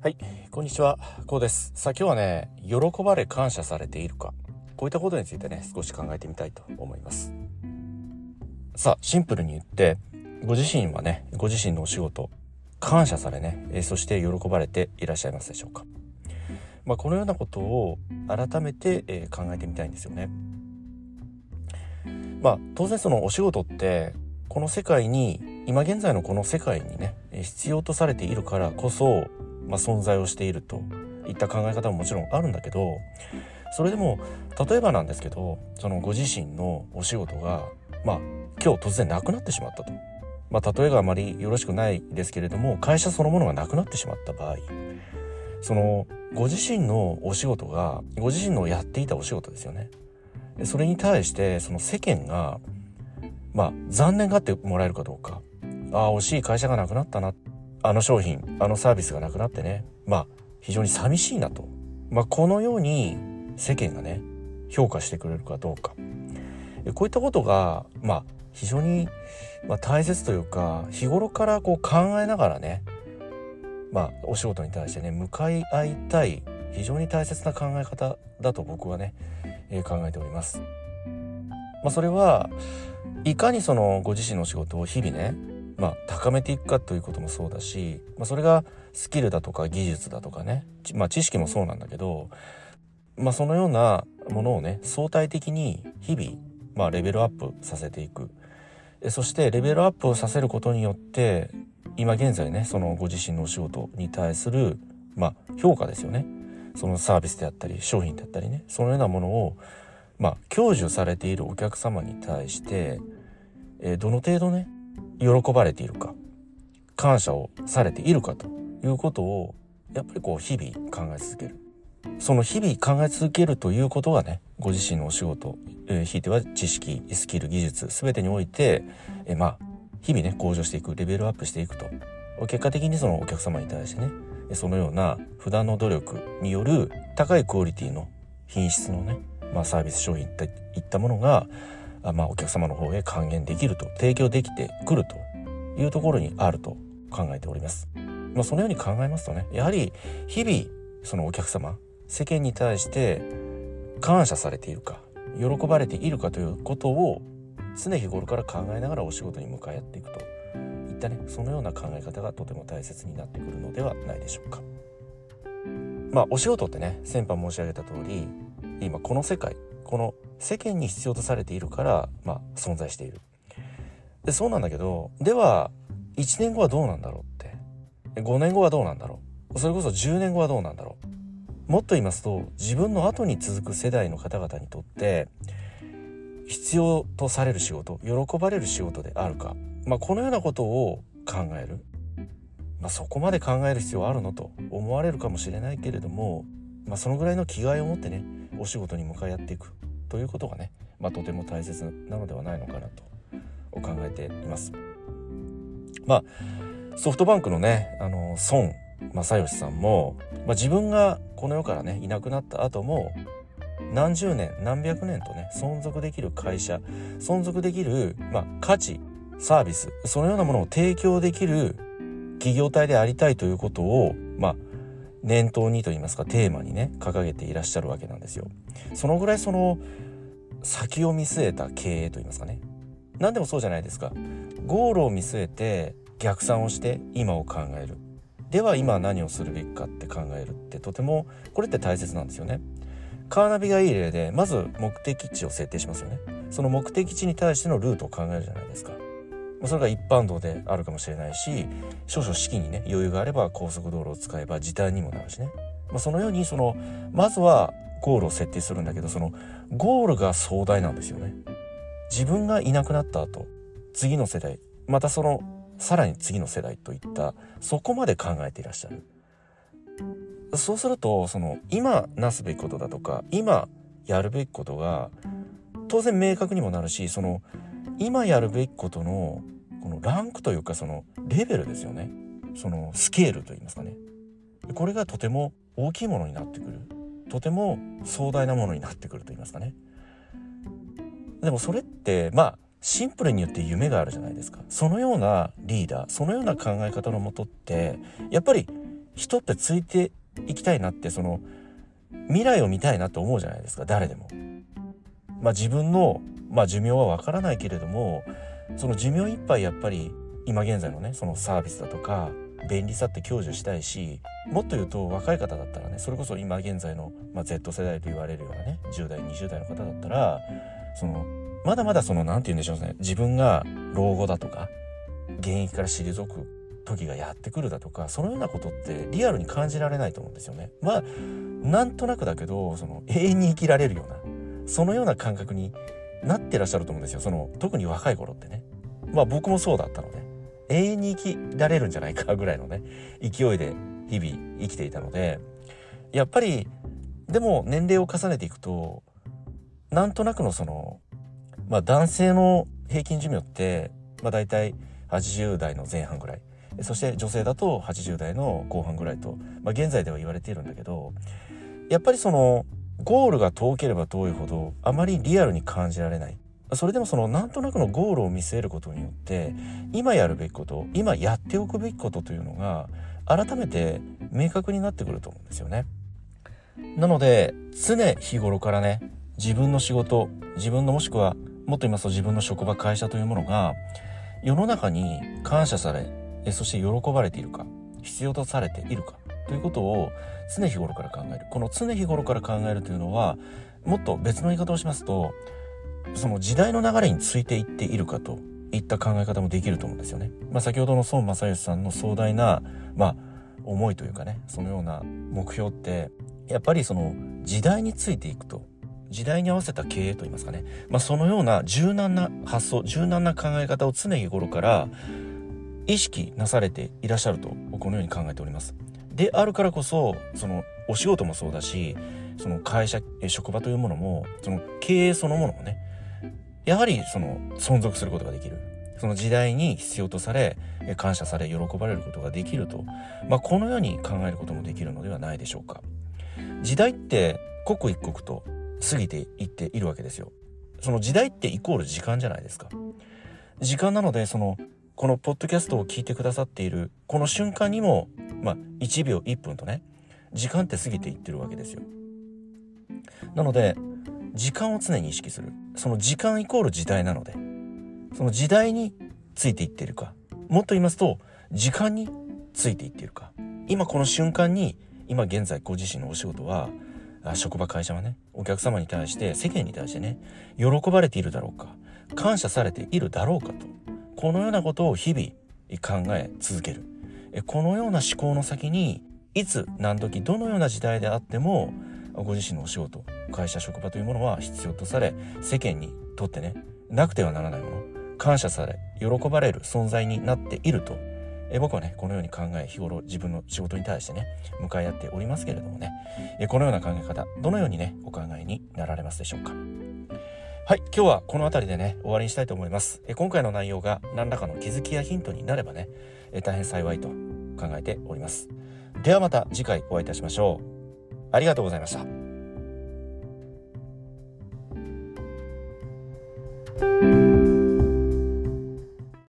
はい、こんにちは、こうです。さあ今日はね、喜ばれ感謝されているか、こういったことについてね、少し考えてみたいと思います。さあ、シンプルに言って、ご自身はね、ご自身のお仕事、感謝されね、えそして喜ばれていらっしゃいますでしょうか。まあ、このようなことを改めて、え考えてみたいんですよね。まあ、当然そのお仕事って、この世界に、今現在のこの世界にね、え必要とされているからこそ、まあ、存在をしていると。いった考え方ももちろんあるんだけどそれでも例えばなんですけどそのご自身のお仕事がまあ今日突然なくなってしまったと。まあ、例えがあまりよろしくないですけれども会社そのものがなくなってしまった場合そのご自身のお仕事がご自身のやっていたお仕事ですよね。それに対してその世間がまあ残念がってもらえるかどうか。ああ惜しい会社がなくなったなあの商品あのサービスがなくなってねまあ非常に寂しいなと、まあ、このように世間がね評価してくれるかどうかこういったことがまあ非常に、まあ、大切というか日頃からこう考えながらねまあお仕事に対してね向かい合いたい非常に大切な考え方だと僕はね、えー考えております。まあ、それはいかにそのご自身の仕事を日々ねまあ、高めていくかということもそうだし、まあ、それがスキルだとか技術だとかね、まあ、知識もそうなんだけど、まあ、そのようなものをね相対的に日々、まあ、レベルアップさせていく。そしてレベルアップをさせることによって今現在ねそのご自身のお仕事に対する、まあ、評価ですよね。そのサービスであったり商品であったりね。そのようなものを、まあ、享受されているお客様に対して、えーどの程度ね喜ばれているか感謝をされているかということをやっぱりこう日々考え続ける。その日々考え続けるということがねご自身のお仕事、えーひいては知識スキル技術全てにおいて、えーまあ日々ね向上していくレベルアップしていくと。結果的にそのお客様に対してねそのような普段の努力による高いクオリティの品質のね、まあ、サービス商品といったものがまあ、お客様の方へ還元できると提供できてくるというところにあると考えております。まあ、そのように考えますとねやはり日々そのお客様世間に対して感謝されているか喜ばれているかということを常日頃から考えながらお仕事に向かい合っていくといったねそのような考え方がとても大切になってくるのではないでしょうか。まあお仕事ってね先般申し上げた通り今この世界この世間に必要とされているから、まあ、存在している。でそうなんだけどでは1年後はどうなんだろうって。5年後はどうなんだろう。それこそ10年後はどうなんだろう。もっと言いますと自分の後に続く世代の方々にとって必要とされる仕事喜ばれる仕事であるか、まあ、このようなことを考える、まあ、そこまで考える必要あるの？と思われるかもしれないけれども、まあ、そのぐらいの気概を持ってねお仕事に向かい合っていく。ということがね、まあ、とても大切なのではないのかなと考えています。まあソフトバンクのねあの孫正義さんも、まあ、自分がこの世からねいなくなった後も何十年何百年とね存続できる会社存続できる、まあ、価値サービスそのようなものを提供できる企業体でありたいということをまあ念頭にといいますかテーマにね掲げていらっしゃるわけなんですよ。そのぐらいその先を見据えた経営といいますかね。何でもそうじゃないですか。ゴールを見据えて逆算をして今を考える。では今何をするべきかって考えるってとてもこれって大切なんですよね。カーナビがいい例でまず目的地を設定しますよね。その目的地に対してのルートを考えるじゃないですか。それが一般道であるかもしれないし少々資金にね余裕があれば高速道路を使えば時短にもなるしね、まあ、そのようにそのまずはゴールを設定するんだけどそのゴールが壮大なんですよね。自分がいなくなった後次の世代またそのさらに次の世代といったそこまで考えていらっしゃる。そうするとその今なすべきことだとか今やるべきことが当然明確にもなるしその今やるべきことのこのランクというかそのレベルですよね。そのスケールといいますかね。これがとても大きいものになってくる。とても壮大なものになってくると言いますかね。でもそれってまあシンプルに言って夢があるじゃないですか。そのようなリーダーそのような考え方のもとってやっぱり人ってついていきたいなってその未来を見たいなと思うじゃないですか。誰でも。まあ自分の、まあ、寿命はわからないけれどもその寿命いっぱいやっぱり今現在のねそのサービスだとか便利さって享受したいしもっと言うと若い方だったらねそれこそ今現在の、まあ、Z 世代と言われるようなね10代20代の方だったらそのまだまだその何て言うんでしょうね自分が老後だとか現役から退く時がやってくるだとかそのようなことってリアルに感じられないと思うんですよね。まあなんとなくだけどその永遠に生きられるようなそのような感覚になってらっしゃると思うんですよ。その特に若い頃ってね。まあ僕もそうだったので。永遠に生きられるんじゃないかぐらいのね勢いで日々生きていたので。やっぱりでも年齢を重ねていくとなんとなくのそのまあ男性の平均寿命ってまあ大体80代の前半ぐらい。そして女性だと80代の後半ぐらいと、まあ、現在では言われているんだけどやっぱりそのゴールが遠ければ遠いほどあまりリアルに感じられないそれでもそのなんとなくのゴールを見据えることによって今やるべきこと今やっておくべきことというのが改めて明確になってくると思うんですよね。なので常日頃からね自分の仕事自分のもしくはもっと言いますと自分の職場会社というものが世の中に感謝されそして喜ばれているか必要とされているかということを常日頃から考えるこの常日頃から考えるというのはもっと別の言い方をしますとその時代の流れについていっているかといった考え方もできると思うんですよね。まあ、先ほどの孫正義さんの壮大な、まあ、思いというかねそのような目標ってやっぱりその時代についていくと時代に合わせた経営といいますかね、まあ、そのような柔軟な発想柔軟な考え方を常日頃から意識なされていらっしゃるとこのように考えております。であるからこそそのお仕事もそうだしその会社職場というものもその経営そのものもねやはりその存続することができる。その時代に必要とされ感謝され喜ばれることができると、まあ、このように考えることもできるのではないでしょうか。時代って刻一刻と過ぎていっているわけですよ。その時代ってイコール時間じゃないですか。時間なのでそのこのポッドキャストを聞いてくださっているこの瞬間にもまあ1秒1分とね時間って過ぎていってるわけですよ。なので時間を常に意識する。その時間イコール時代なのでその時代についていっているか。もっと言いますと時間についていっているか。今この瞬間に今現在ご自身のお仕事は職場会社はねお客様に対して世間に対してね喜ばれているだろうか感謝されているだろうかと。このようなことを日々考え続ける。このような思考の先にいつ何時どのような時代であってもご自身のお仕事会社職場というものは必要とされ世間にとってねなくてはならないもの感謝され喜ばれる存在になっていると。僕はねこのように考え日頃自分の仕事に対してね向かい合っておりますけれどもね。このような考え方どのようにねお考えになられますでしょうか？はい今日はこの辺りでね終わりにしたいと思います。え今回の内容が何らかの気づきやヒントになればねえ大変幸いと考えております。ではまた次回お会いいたしましょう。ありがとうございました。